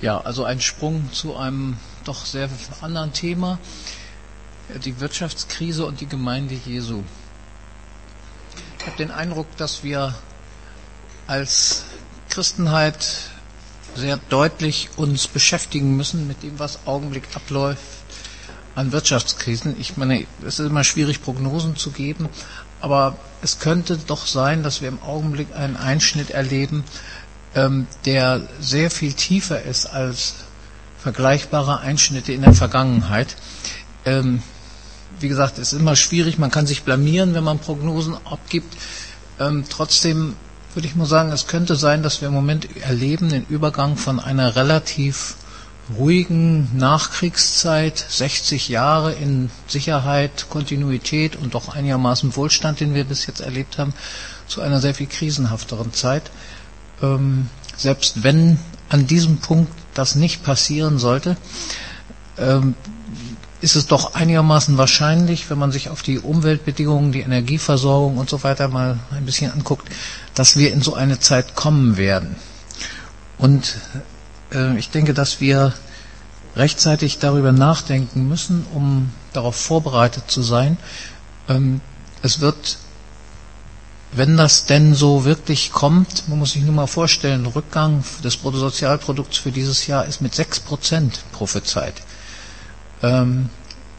Ja, also ein Sprung zu einem doch sehr anderen Thema, die Wirtschaftskrise und die Gemeinde Jesu. Ich habe den Eindruck, dass wir als Christenheit sehr deutlich uns beschäftigen müssen mit dem, was Augenblick abläuft an Wirtschaftskrisen. Ich meine, es ist immer schwierig, Prognosen zu geben, aber es könnte doch sein, dass wir im Augenblick einen Einschnitt erleben, der sehr viel tiefer ist als vergleichbare Einschnitte in der Vergangenheit. Ähm, wie gesagt, es ist immer schwierig, man kann sich blamieren, wenn man Prognosen abgibt. Ähm, trotzdem würde ich mal sagen, es könnte sein, dass wir im Moment erleben den Übergang von einer relativ ruhigen Nachkriegszeit, 60 Jahre in Sicherheit, Kontinuität und doch einigermaßen Wohlstand, den wir bis jetzt erlebt haben, zu einer sehr viel krisenhafteren Zeit ähm, selbst wenn an diesem Punkt das nicht passieren sollte, ähm, ist es doch einigermaßen wahrscheinlich, wenn man sich auf die Umweltbedingungen, die Energieversorgung und so weiter mal ein bisschen anguckt, dass wir in so eine Zeit kommen werden. Und äh, ich denke, dass wir rechtzeitig darüber nachdenken müssen, um darauf vorbereitet zu sein. Ähm, es wird wenn das denn so wirklich kommt, man muss sich nur mal vorstellen, Rückgang des Bruttosozialprodukts für dieses Jahr ist mit 6% prophezeit. Ähm,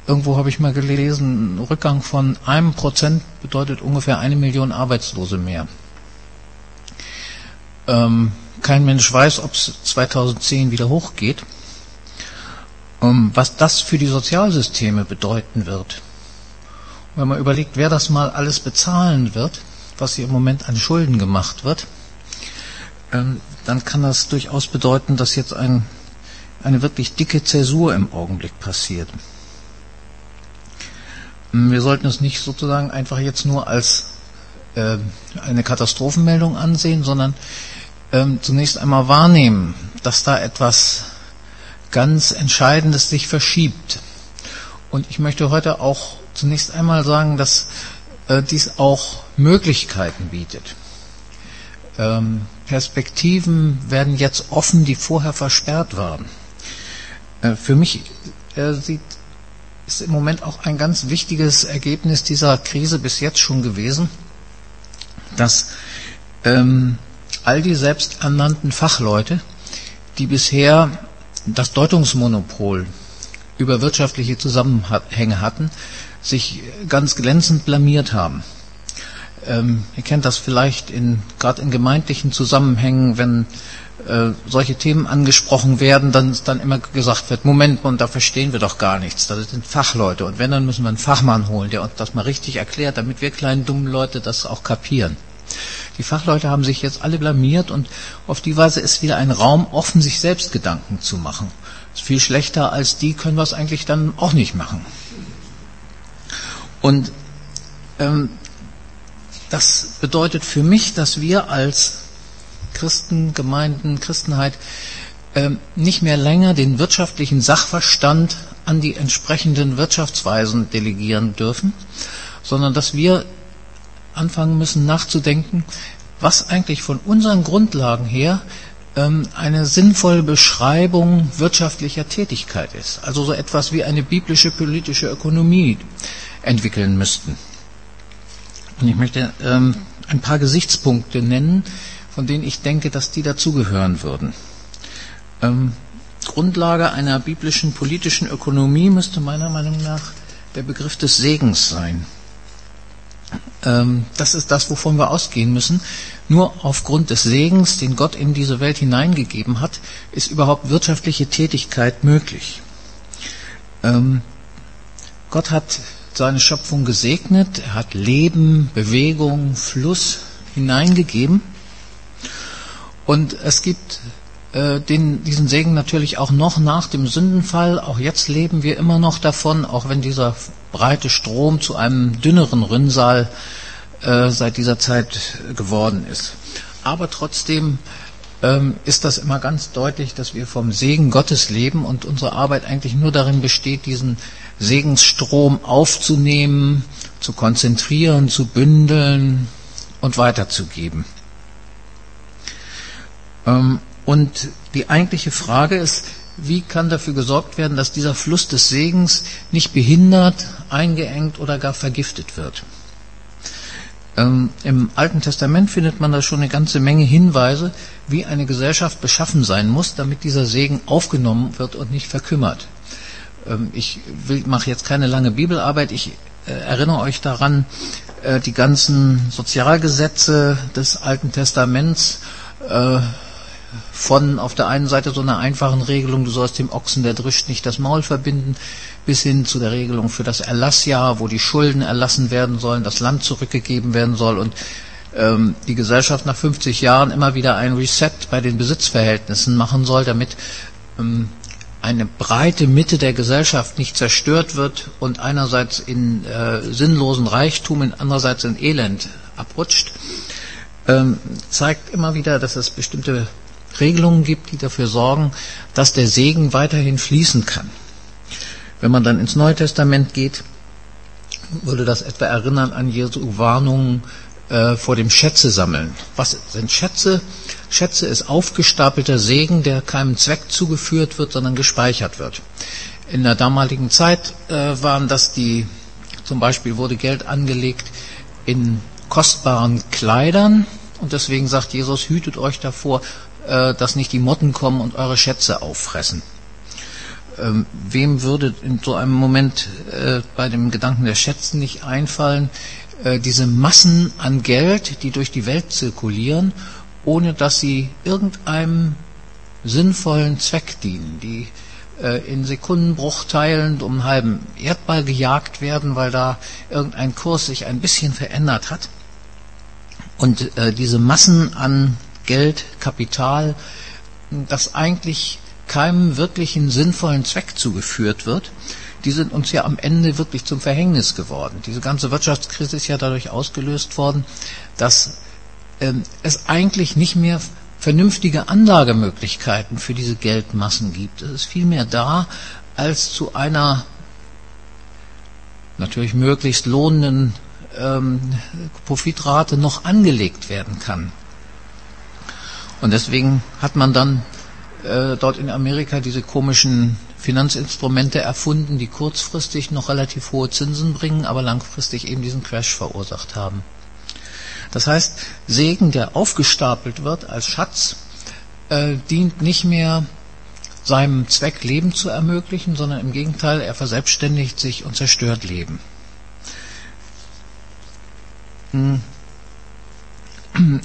irgendwo habe ich mal gelesen, Rückgang von einem Prozent bedeutet ungefähr eine Million Arbeitslose mehr. Ähm, kein Mensch weiß, ob es 2010 wieder hochgeht. Ähm, was das für die Sozialsysteme bedeuten wird. wenn man überlegt, wer das mal alles bezahlen wird, was hier im Moment an Schulden gemacht wird, ähm, dann kann das durchaus bedeuten, dass jetzt ein, eine wirklich dicke Zäsur im Augenblick passiert. Ähm, wir sollten es nicht sozusagen einfach jetzt nur als äh, eine Katastrophenmeldung ansehen, sondern ähm, zunächst einmal wahrnehmen, dass da etwas ganz Entscheidendes sich verschiebt. Und ich möchte heute auch zunächst einmal sagen, dass dies auch Möglichkeiten bietet. Ähm, Perspektiven werden jetzt offen, die vorher versperrt waren. Äh, für mich äh, sieht, ist im Moment auch ein ganz wichtiges Ergebnis dieser Krise bis jetzt schon gewesen, dass ähm, all die selbsternannten Fachleute, die bisher das Deutungsmonopol über wirtschaftliche Zusammenhänge hatten, sich ganz glänzend blamiert haben. Ähm, ihr kennt das vielleicht in, gerade in gemeindlichen Zusammenhängen, wenn äh, solche Themen angesprochen werden, dann, dann immer gesagt wird, Moment, und da verstehen wir doch gar nichts. Das sind Fachleute. Und wenn, dann müssen wir einen Fachmann holen, der uns das mal richtig erklärt, damit wir kleinen dummen Leute das auch kapieren. Die Fachleute haben sich jetzt alle blamiert und auf die Weise ist wieder ein Raum offen, sich selbst Gedanken zu machen. Ist viel schlechter als die können wir es eigentlich dann auch nicht machen. Und ähm, das bedeutet für mich, dass wir als Christen, Gemeinden, Christenheit ähm, nicht mehr länger den wirtschaftlichen Sachverstand an die entsprechenden Wirtschaftsweisen delegieren dürfen, sondern dass wir anfangen müssen nachzudenken, was eigentlich von unseren Grundlagen her ähm, eine sinnvolle Beschreibung wirtschaftlicher Tätigkeit ist. Also so etwas wie eine biblische politische Ökonomie entwickeln müssten. Und ich möchte ähm, ein paar Gesichtspunkte nennen, von denen ich denke, dass die dazugehören würden. Ähm, Grundlage einer biblischen politischen Ökonomie müsste meiner Meinung nach der Begriff des Segens sein. Ähm, das ist das, wovon wir ausgehen müssen. Nur aufgrund des Segens, den Gott in diese Welt hineingegeben hat, ist überhaupt wirtschaftliche Tätigkeit möglich. Ähm, Gott hat seine Schöpfung gesegnet, er hat Leben, Bewegung, Fluss hineingegeben. Und es gibt den, diesen Segen natürlich auch noch nach dem Sündenfall. Auch jetzt leben wir immer noch davon, auch wenn dieser breite Strom zu einem dünneren Rinnsal äh, seit dieser Zeit geworden ist. Aber trotzdem ähm, ist das immer ganz deutlich, dass wir vom Segen Gottes leben und unsere Arbeit eigentlich nur darin besteht, diesen Segensstrom aufzunehmen, zu konzentrieren, zu bündeln und weiterzugeben. Ähm, Und die eigentliche Frage ist, wie kann dafür gesorgt werden, dass dieser Fluss des Segens nicht behindert, eingeengt oder gar vergiftet wird? Ähm, Im Alten Testament findet man da schon eine ganze Menge Hinweise, wie eine Gesellschaft beschaffen sein muss, damit dieser Segen aufgenommen wird und nicht verkümmert. Ähm, ich mache jetzt keine lange Bibelarbeit. Ich äh, erinnere euch daran, äh, die ganzen Sozialgesetze des Alten Testaments äh, von auf der einen Seite so einer einfachen Regelung, du sollst dem Ochsen, der drischt, nicht das Maul verbinden, bis hin zu der Regelung für das Erlassjahr, wo die Schulden erlassen werden sollen, das Land zurückgegeben werden soll und ähm, die Gesellschaft nach 50 Jahren immer wieder ein Reset bei den Besitzverhältnissen machen soll, damit ähm, eine breite Mitte der Gesellschaft nicht zerstört wird und einerseits in äh, sinnlosen Reichtum und andererseits in Elend abrutscht, ähm, zeigt immer wieder, dass es bestimmte Regelungen gibt, die dafür sorgen, dass der Segen weiterhin fließen kann. Wenn man dann ins Neue Testament geht, würde das etwa erinnern an Jesu Warnungen äh, vor dem Schätze sammeln. Was sind Schätze? Schätze ist aufgestapelter Segen, der keinem Zweck zugeführt wird, sondern gespeichert wird. In der damaligen Zeit äh, waren das die, zum Beispiel wurde Geld angelegt in kostbaren Kleidern und deswegen sagt Jesus, hütet euch davor, dass nicht die Motten kommen und eure Schätze auffressen. Ähm, wem würde in so einem Moment äh, bei dem Gedanken der Schätze nicht einfallen, äh, diese Massen an Geld, die durch die Welt zirkulieren, ohne dass sie irgendeinem sinnvollen Zweck dienen, die in Sekundenbruchteilen um einen halben Erdball gejagt werden, weil da irgendein Kurs sich ein bisschen verändert hat. Und äh, diese Massen an Geld, Kapital, das eigentlich keinem wirklichen sinnvollen Zweck zugeführt wird, die sind uns ja am Ende wirklich zum Verhängnis geworden. Diese ganze Wirtschaftskrise ist ja dadurch ausgelöst worden, dass ähm, es eigentlich nicht mehr vernünftige Anlagemöglichkeiten für diese Geldmassen gibt. Es ist viel mehr da, als zu einer natürlich möglichst lohnenden ähm, Profitrate noch angelegt werden kann. Und deswegen hat man dann äh, dort in Amerika diese komischen Finanzinstrumente erfunden, die kurzfristig noch relativ hohe Zinsen bringen, aber langfristig eben diesen Crash verursacht haben. Das heißt, Segen, der aufgestapelt wird als Schatz, äh, dient nicht mehr seinem Zweck Leben zu ermöglichen, sondern im Gegenteil, er verselbstständigt sich und zerstört Leben. Hm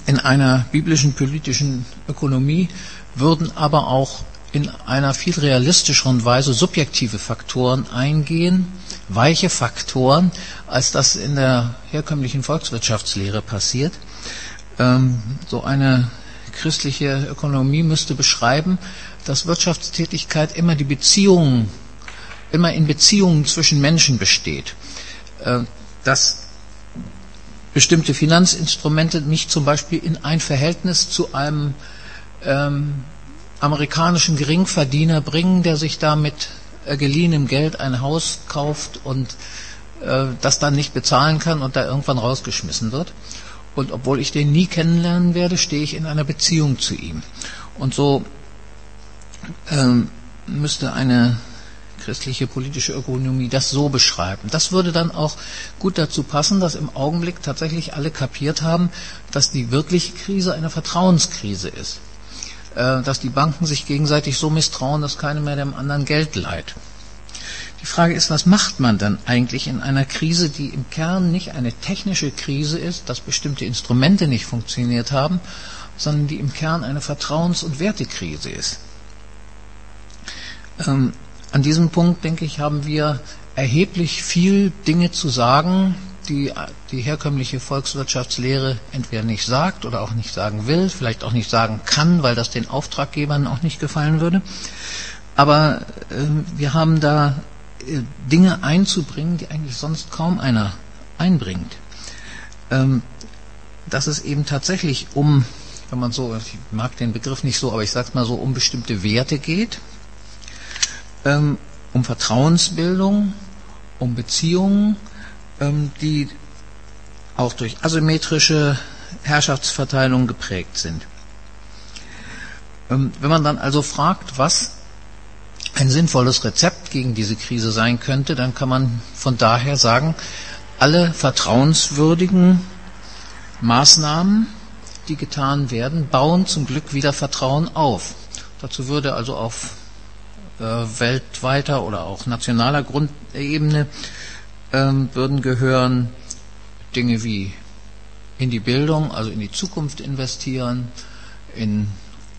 in einer biblischen politischen Ökonomie würden aber auch in einer viel realistischeren Weise subjektive Faktoren eingehen, weiche Faktoren, als das in der herkömmlichen Volkswirtschaftslehre passiert. Ähm, so eine christliche Ökonomie müsste beschreiben, dass Wirtschaftstätigkeit immer die Beziehungen, immer in Beziehungen zwischen Menschen besteht. Äh, dass bestimmte Finanzinstrumente mich zum Beispiel in ein Verhältnis zu einem ähm, amerikanischen Geringverdiener bringen, der sich da mit äh, geliehenem Geld ein Haus kauft und äh, das dann nicht bezahlen kann und da irgendwann rausgeschmissen wird. Und obwohl ich den nie kennenlernen werde, stehe ich in einer Beziehung zu ihm. Und so ähm, müsste eine christliche politische Ökonomie das so beschreiben. Das würde dann auch gut dazu passen, dass im Augenblick tatsächlich alle kapiert haben, dass die wirkliche Krise eine Vertrauenskrise ist. Äh, dass die Banken sich gegenseitig so misstrauen, dass keiner mehr dem anderen Geld leiht. Die Frage ist, was macht man dann eigentlich in einer Krise, die im Kern nicht eine technische Krise ist, dass bestimmte Instrumente nicht funktioniert haben, sondern die im Kern eine Vertrauens- und Wertekrise ist. Ähm, an diesem Punkt, denke ich, haben wir erheblich viel Dinge zu sagen, die die herkömmliche Volkswirtschaftslehre entweder nicht sagt oder auch nicht sagen will, vielleicht auch nicht sagen kann, weil das den Auftraggebern auch nicht gefallen würde. Aber äh, wir haben da äh, Dinge einzubringen, die eigentlich sonst kaum einer einbringt. Ähm, dass es eben tatsächlich um, wenn man so, ich mag den Begriff nicht so, aber ich sage mal so, um bestimmte Werte geht, ähm, um Vertrauensbildung, um Beziehungen, ähm, die auch durch asymmetrische Herrschaftsverteilung geprägt sind. Ähm, wenn man dann also fragt, was ein sinnvolles Rezept gegen diese Krise sein könnte, dann kann man von daher sagen, alle vertrauenswürdigen Maßnahmen, die getan werden, bauen zum Glück wieder Vertrauen auf. Dazu würde also auf weltweiter oder auch nationaler Grundebene ähm, würden gehören Dinge wie in die Bildung, also in die Zukunft investieren, in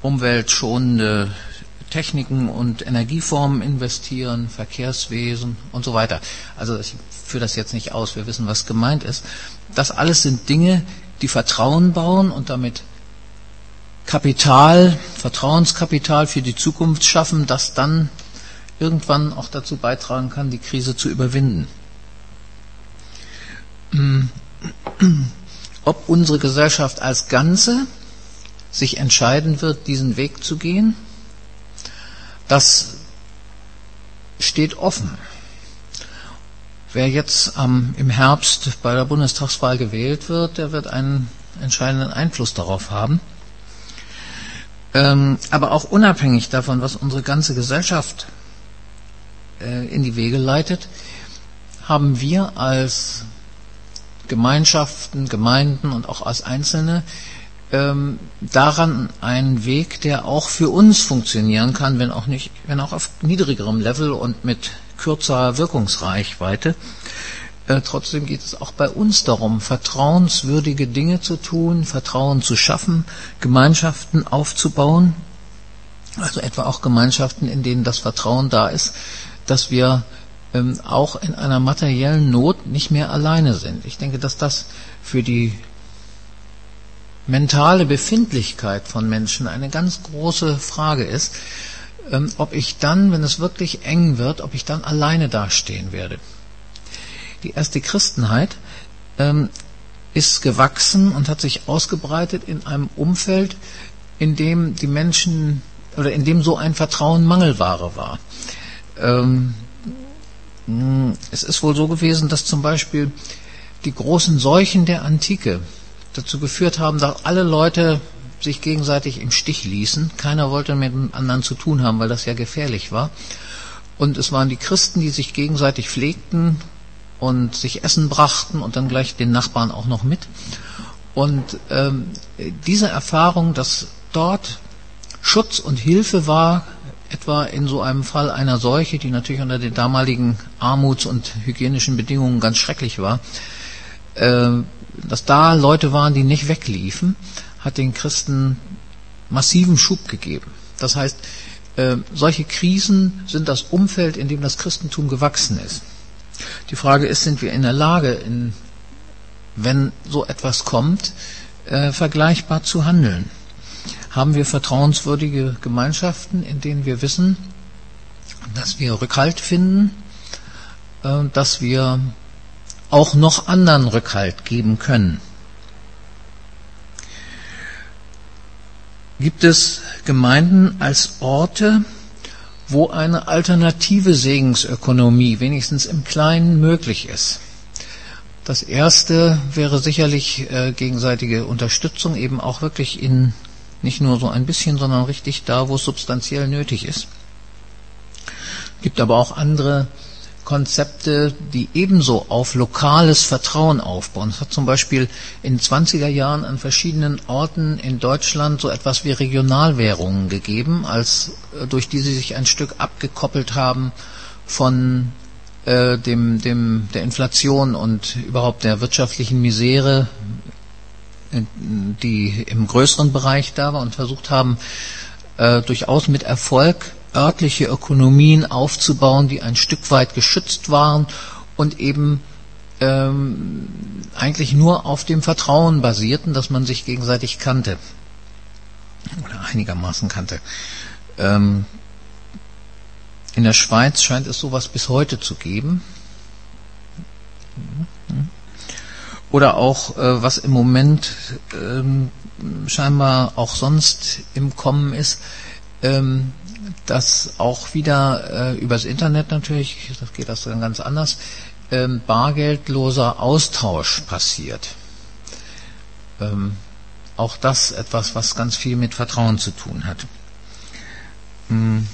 umweltschonende Techniken und Energieformen investieren, Verkehrswesen und so weiter. Also ich führe das jetzt nicht aus, wir wissen, was gemeint ist. Das alles sind Dinge, die Vertrauen bauen und damit Kapital, Vertrauenskapital für die Zukunft schaffen, das dann irgendwann auch dazu beitragen kann, die Krise zu überwinden. Ob unsere Gesellschaft als Ganze sich entscheiden wird, diesen Weg zu gehen, das steht offen. Wer jetzt ähm, im Herbst bei der Bundestagswahl gewählt wird, der wird einen entscheidenden Einfluss darauf haben. Ähm, aber auch unabhängig davon, was unsere ganze Gesellschaft äh, in die Wege leitet, haben wir als Gemeinschaften, Gemeinden und auch als Einzelne ähm, daran einen Weg, der auch für uns funktionieren kann, wenn auch nicht, wenn auch auf niedrigerem Level und mit kürzerer Wirkungsreichweite. Äh, trotzdem geht es auch bei uns darum, vertrauenswürdige Dinge zu tun, Vertrauen zu schaffen, Gemeinschaften aufzubauen, also etwa auch Gemeinschaften, in denen das Vertrauen da ist, dass wir ähm, auch in einer materiellen Not nicht mehr alleine sind. Ich denke, dass das für die mentale Befindlichkeit von Menschen eine ganz große Frage ist, ähm, ob ich dann, wenn es wirklich eng wird, ob ich dann alleine dastehen werde. Die erste Christenheit ähm, ist gewachsen und hat sich ausgebreitet in einem Umfeld, in dem die Menschen oder in dem so ein Vertrauen Mangelware war. Ähm, es ist wohl so gewesen, dass zum Beispiel die großen Seuchen der Antike dazu geführt haben, dass alle Leute sich gegenseitig im Stich ließen. Keiner wollte mit dem anderen zu tun haben, weil das ja gefährlich war. Und es waren die Christen, die sich gegenseitig pflegten und sich Essen brachten und dann gleich den Nachbarn auch noch mit. Und ähm, diese Erfahrung, dass dort Schutz und Hilfe war, etwa in so einem Fall einer Seuche, die natürlich unter den damaligen Armuts- und hygienischen Bedingungen ganz schrecklich war, äh, dass da Leute waren, die nicht wegliefen, hat den Christen massiven Schub gegeben. Das heißt, äh, solche Krisen sind das Umfeld, in dem das Christentum gewachsen ist. Die Frage ist, sind wir in der Lage, in, wenn so etwas kommt, äh, vergleichbar zu handeln? Haben wir vertrauenswürdige Gemeinschaften, in denen wir wissen, dass wir Rückhalt finden, äh, dass wir auch noch anderen Rückhalt geben können. Gibt es Gemeinden als Orte, wo eine alternative Segensökonomie wenigstens im Kleinen möglich ist? Das erste wäre sicherlich äh, gegenseitige Unterstützung, eben auch wirklich in nicht nur so ein bisschen, sondern richtig da, wo es substanziell nötig ist. Gibt aber auch andere Konzepte, die ebenso auf lokales Vertrauen aufbauen. Es hat zum Beispiel in 20er Jahren an verschiedenen Orten in Deutschland so etwas wie Regionalwährungen gegeben, als äh, durch die sie sich ein Stück abgekoppelt haben von äh, dem, dem, der Inflation und überhaupt der wirtschaftlichen Misere, die im größeren Bereich da war und versucht haben, äh, durchaus mit Erfolg örtliche Ökonomien aufzubauen, die ein Stück weit geschützt waren und eben ähm, eigentlich nur auf dem Vertrauen basierten, dass man sich gegenseitig kannte oder einigermaßen kannte. Ähm, in der Schweiz scheint es sowas bis heute zu geben. Oder auch, äh, was im Moment ähm, scheinbar auch sonst im Kommen ist, ähm, dass auch wieder äh, übers Internet natürlich, das geht das dann ganz anders, ähm, bargeldloser Austausch passiert. Ähm, auch das etwas, was ganz viel mit Vertrauen zu tun hat. Hm.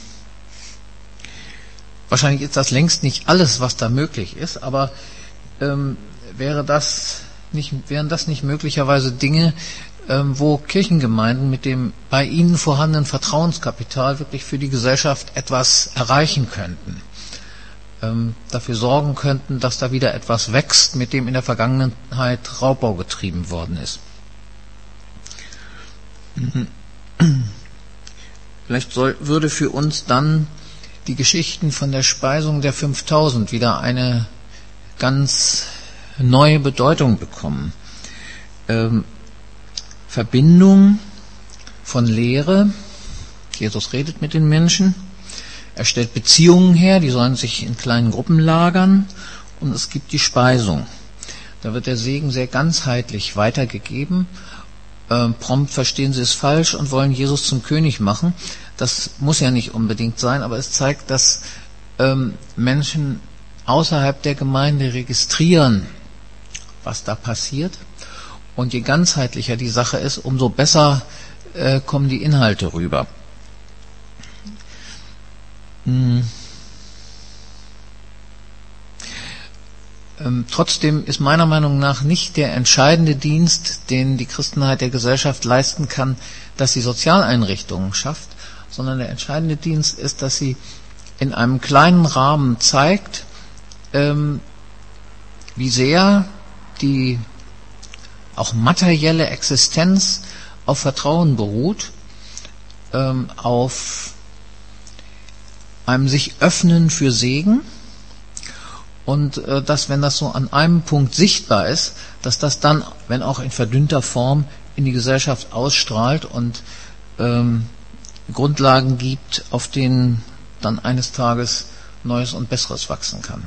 Wahrscheinlich ist das längst nicht alles, was da möglich ist, aber ähm, wäre das nicht, wären das nicht möglicherweise Dinge, wo Kirchengemeinden mit dem bei ihnen vorhandenen Vertrauenskapital wirklich für die Gesellschaft etwas erreichen könnten? Ähm, dafür sorgen könnten, dass da wieder etwas wächst, mit dem in der Vergangenheit Raubbau getrieben worden ist. Vielleicht soll, würde für uns dann die Geschichten von der Speisung der 5000 wieder eine ganz neue Bedeutung bekommen. Ähm, Verbindung von Lehre. Jesus redet mit den Menschen. Er stellt Beziehungen her, die sollen sich in kleinen Gruppen lagern. Und es gibt die Speisung. Da wird der Segen sehr ganzheitlich weitergegeben. Ähm, prompt verstehen sie es falsch und wollen Jesus zum König machen. Das muss ja nicht unbedingt sein, aber es zeigt, dass ähm, Menschen außerhalb der Gemeinde registrieren, was da passiert. Und je ganzheitlicher die Sache ist, umso besser äh, kommen die Inhalte rüber. Hm. Ähm, trotzdem ist meiner Meinung nach nicht der entscheidende Dienst, den die Christenheit der Gesellschaft leisten kann, dass sie Sozialeinrichtungen schafft, sondern der entscheidende Dienst ist, dass sie in einem kleinen Rahmen zeigt, ähm, wie sehr die auch materielle Existenz auf Vertrauen beruht, ähm, auf einem sich öffnen für Segen und äh, dass, wenn das so an einem Punkt sichtbar ist, dass das dann, wenn auch in verdünnter Form, in die Gesellschaft ausstrahlt und ähm, Grundlagen gibt, auf denen dann eines Tages Neues und Besseres wachsen kann.